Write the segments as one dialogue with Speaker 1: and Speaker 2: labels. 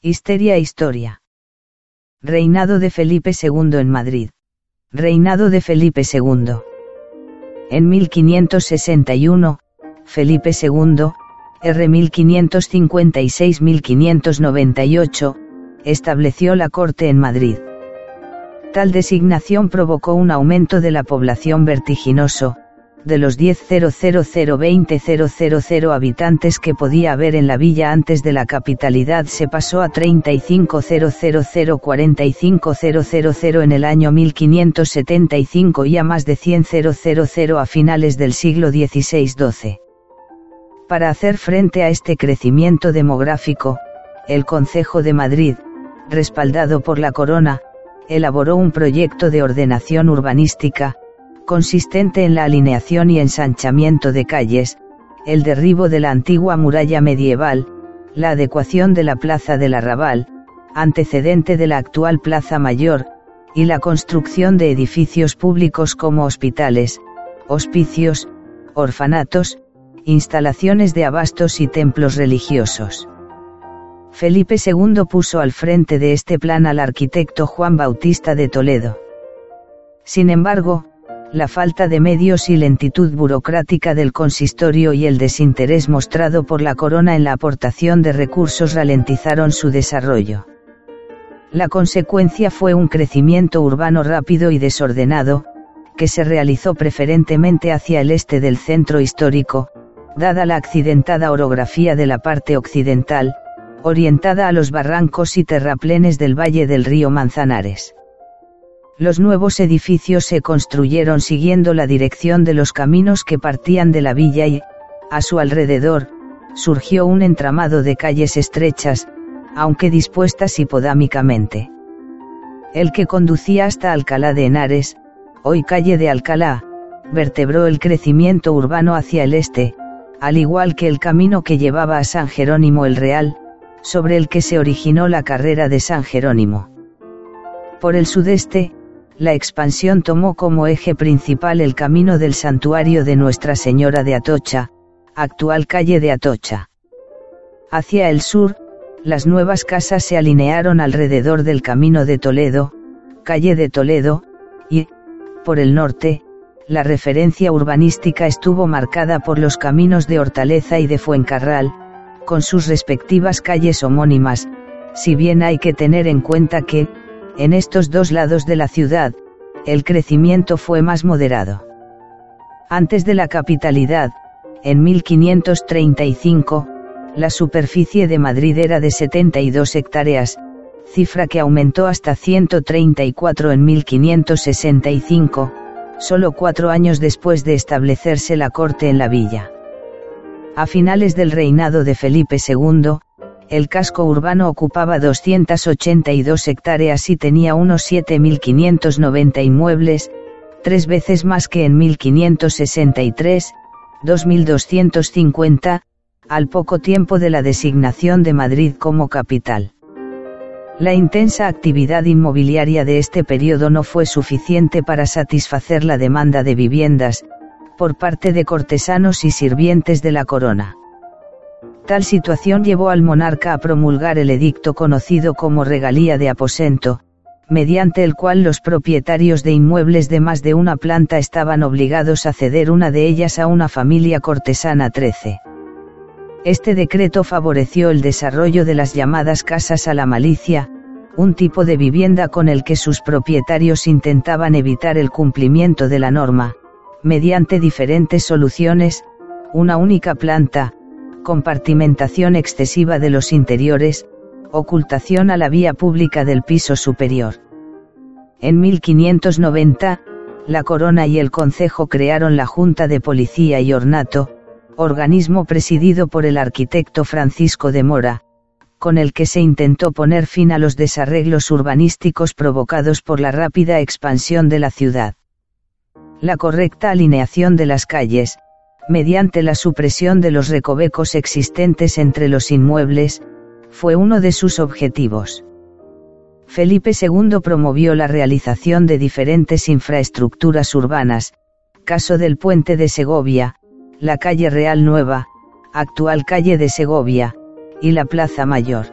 Speaker 1: Histeria e Historia. Reinado de Felipe II en Madrid. Reinado de Felipe II. En 1561, Felipe II, R 1556-1598, estableció la corte en Madrid. Tal designación provocó un aumento de la población vertiginoso, de los 10.000-20.000 habitantes que podía haber en la villa antes de la capitalidad se pasó a 35.000-45.000 en el año 1575 y a más de 100.000 a finales del siglo XVI-XII. Para hacer frente a este crecimiento demográfico, el Concejo de Madrid, respaldado por la Corona, elaboró un proyecto de ordenación urbanística, consistente en la alineación y ensanchamiento de calles, el derribo de la antigua muralla medieval, la adecuación de la Plaza del Arrabal, antecedente de la actual Plaza Mayor, y la construcción de edificios públicos como hospitales, hospicios, orfanatos, instalaciones de abastos y templos religiosos. Felipe II puso al frente de este plan al arquitecto Juan Bautista de Toledo. Sin embargo, la falta de medios y lentitud burocrática del consistorio y el desinterés mostrado por la corona en la aportación de recursos ralentizaron su desarrollo. La consecuencia fue un crecimiento urbano rápido y desordenado, que se realizó preferentemente hacia el este del centro histórico, dada la accidentada orografía de la parte occidental, orientada a los barrancos y terraplenes del valle del río Manzanares. Los nuevos edificios se construyeron siguiendo la dirección de los caminos que partían de la villa y, a su alrededor, surgió un entramado de calles estrechas, aunque dispuestas hipodámicamente. El que conducía hasta Alcalá de Henares, hoy calle de Alcalá, vertebró el crecimiento urbano hacia el este, al igual que el camino que llevaba a San Jerónimo el Real, sobre el que se originó la carrera de San Jerónimo. Por el sudeste, la expansión tomó como eje principal el camino del santuario de Nuestra Señora de Atocha, actual calle de Atocha. Hacia el sur, las nuevas casas se alinearon alrededor del camino de Toledo, calle de Toledo, y, por el norte, la referencia urbanística estuvo marcada por los caminos de Hortaleza y de Fuencarral, con sus respectivas calles homónimas, si bien hay que tener en cuenta que, en estos dos lados de la ciudad, el crecimiento fue más moderado. Antes de la capitalidad, en 1535, la superficie de Madrid era de 72 hectáreas, cifra que aumentó hasta 134 en 1565, solo cuatro años después de establecerse la corte en la villa. A finales del reinado de Felipe II, el casco urbano ocupaba 282 hectáreas y tenía unos 7.590 inmuebles, tres veces más que en 1563, 2.250, al poco tiempo de la designación de Madrid como capital. La intensa actividad inmobiliaria de este periodo no fue suficiente para satisfacer la demanda de viviendas, por parte de cortesanos y sirvientes de la corona. Tal situación llevó al monarca a promulgar el edicto conocido como regalía de aposento, mediante el cual los propietarios de inmuebles de más de una planta estaban obligados a ceder una de ellas a una familia cortesana 13. Este decreto favoreció el desarrollo de las llamadas casas a la malicia, un tipo de vivienda con el que sus propietarios intentaban evitar el cumplimiento de la norma, mediante diferentes soluciones, una única planta, compartimentación excesiva de los interiores, ocultación a la vía pública del piso superior. En 1590, la Corona y el Concejo crearon la Junta de Policía y Ornato, organismo presidido por el arquitecto Francisco de Mora, con el que se intentó poner fin a los desarreglos urbanísticos provocados por la rápida expansión de la ciudad. La correcta alineación de las calles, mediante la supresión de los recovecos existentes entre los inmuebles, fue uno de sus objetivos. Felipe II promovió la realización de diferentes infraestructuras urbanas, caso del puente de Segovia, la calle Real Nueva, actual calle de Segovia, y la Plaza Mayor.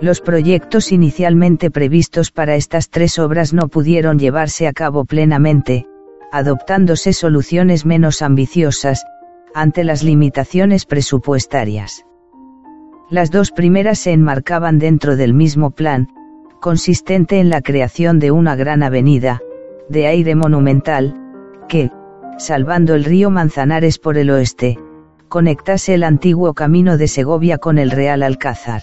Speaker 1: Los proyectos inicialmente previstos para estas tres obras no pudieron llevarse a cabo plenamente, adoptándose soluciones menos ambiciosas, ante las limitaciones presupuestarias. Las dos primeras se enmarcaban dentro del mismo plan, consistente en la creación de una gran avenida, de aire monumental, que, salvando el río Manzanares por el oeste, conectase el antiguo camino de Segovia con el Real Alcázar.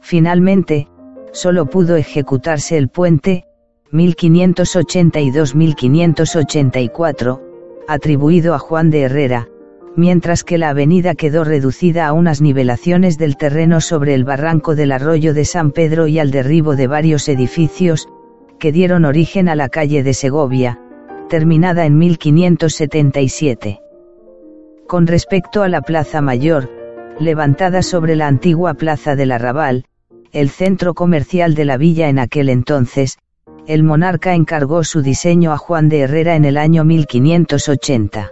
Speaker 1: Finalmente, solo pudo ejecutarse el puente, 1582-1584, atribuido a Juan de Herrera, mientras que la avenida quedó reducida a unas nivelaciones del terreno sobre el barranco del arroyo de San Pedro y al derribo de varios edificios, que dieron origen a la calle de Segovia, terminada en 1577. Con respecto a la Plaza Mayor, levantada sobre la antigua Plaza del Arrabal, el centro comercial de la villa en aquel entonces, el monarca encargó su diseño a Juan de Herrera en el año 1580.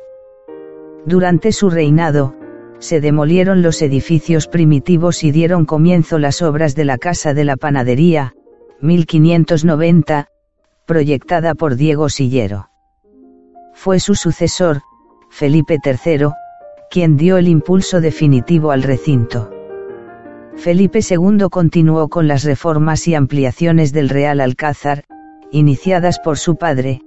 Speaker 1: Durante su reinado, se demolieron los edificios primitivos y dieron comienzo las obras de la Casa de la Panadería, 1590, proyectada por Diego Sillero. Fue su sucesor, Felipe III, quien dio el impulso definitivo al recinto. Felipe II continuó con las reformas y ampliaciones del Real Alcázar, iniciadas por su padre,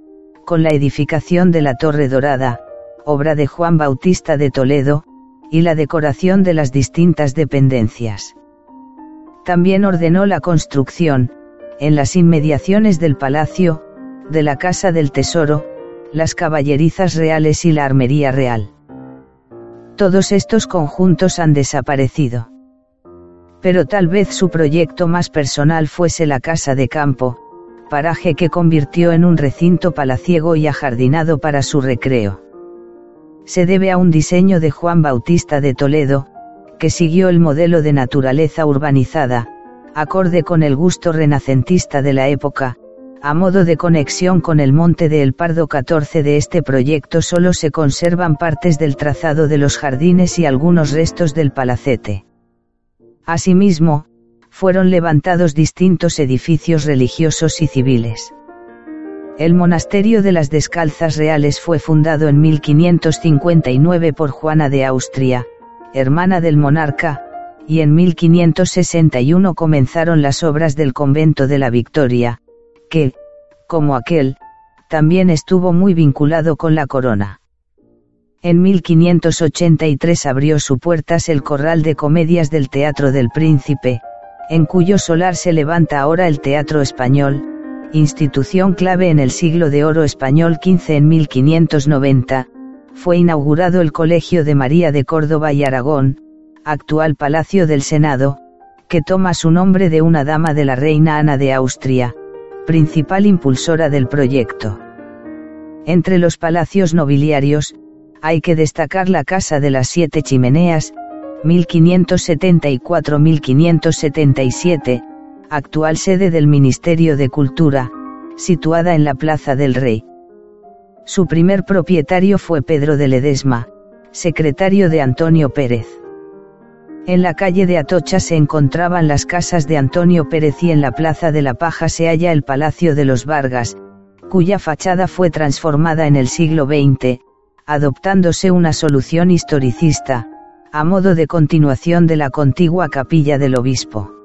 Speaker 1: con la edificación de la Torre Dorada, obra de Juan Bautista de Toledo, y la decoración de las distintas dependencias. También ordenó la construcción, en las inmediaciones del palacio, de la Casa del Tesoro, las caballerizas reales y la armería real. Todos estos conjuntos han desaparecido. Pero tal vez su proyecto más personal fuese la casa de campo, paraje que convirtió en un recinto palaciego y ajardinado para su recreo. Se debe a un diseño de Juan Bautista de Toledo, que siguió el modelo de naturaleza urbanizada, acorde con el gusto renacentista de la época, a modo de conexión con el monte de El Pardo 14 de este proyecto solo se conservan partes del trazado de los jardines y algunos restos del palacete. Asimismo, fueron levantados distintos edificios religiosos y civiles. El monasterio de las Descalzas Reales fue fundado en 1559 por Juana de Austria, hermana del monarca, y en 1561 comenzaron las obras del convento de la Victoria, que, como aquel, también estuvo muy vinculado con la corona. En 1583 abrió su puertas el corral de comedias del Teatro del Príncipe, en cuyo solar se levanta ahora el Teatro Español, institución clave en el siglo de oro español XV en 1590, fue inaugurado el Colegio de María de Córdoba y Aragón, actual Palacio del Senado, que toma su nombre de una dama de la reina Ana de Austria, principal impulsora del proyecto. Entre los palacios nobiliarios, hay que destacar la Casa de las Siete Chimeneas, 1574-1577, actual sede del Ministerio de Cultura, situada en la Plaza del Rey. Su primer propietario fue Pedro de Ledesma, secretario de Antonio Pérez. En la calle de Atocha se encontraban las casas de Antonio Pérez y en la Plaza de la Paja se halla el Palacio de los Vargas, cuya fachada fue transformada en el siglo XX, adoptándose una solución historicista, a modo de continuación de la contigua capilla del obispo.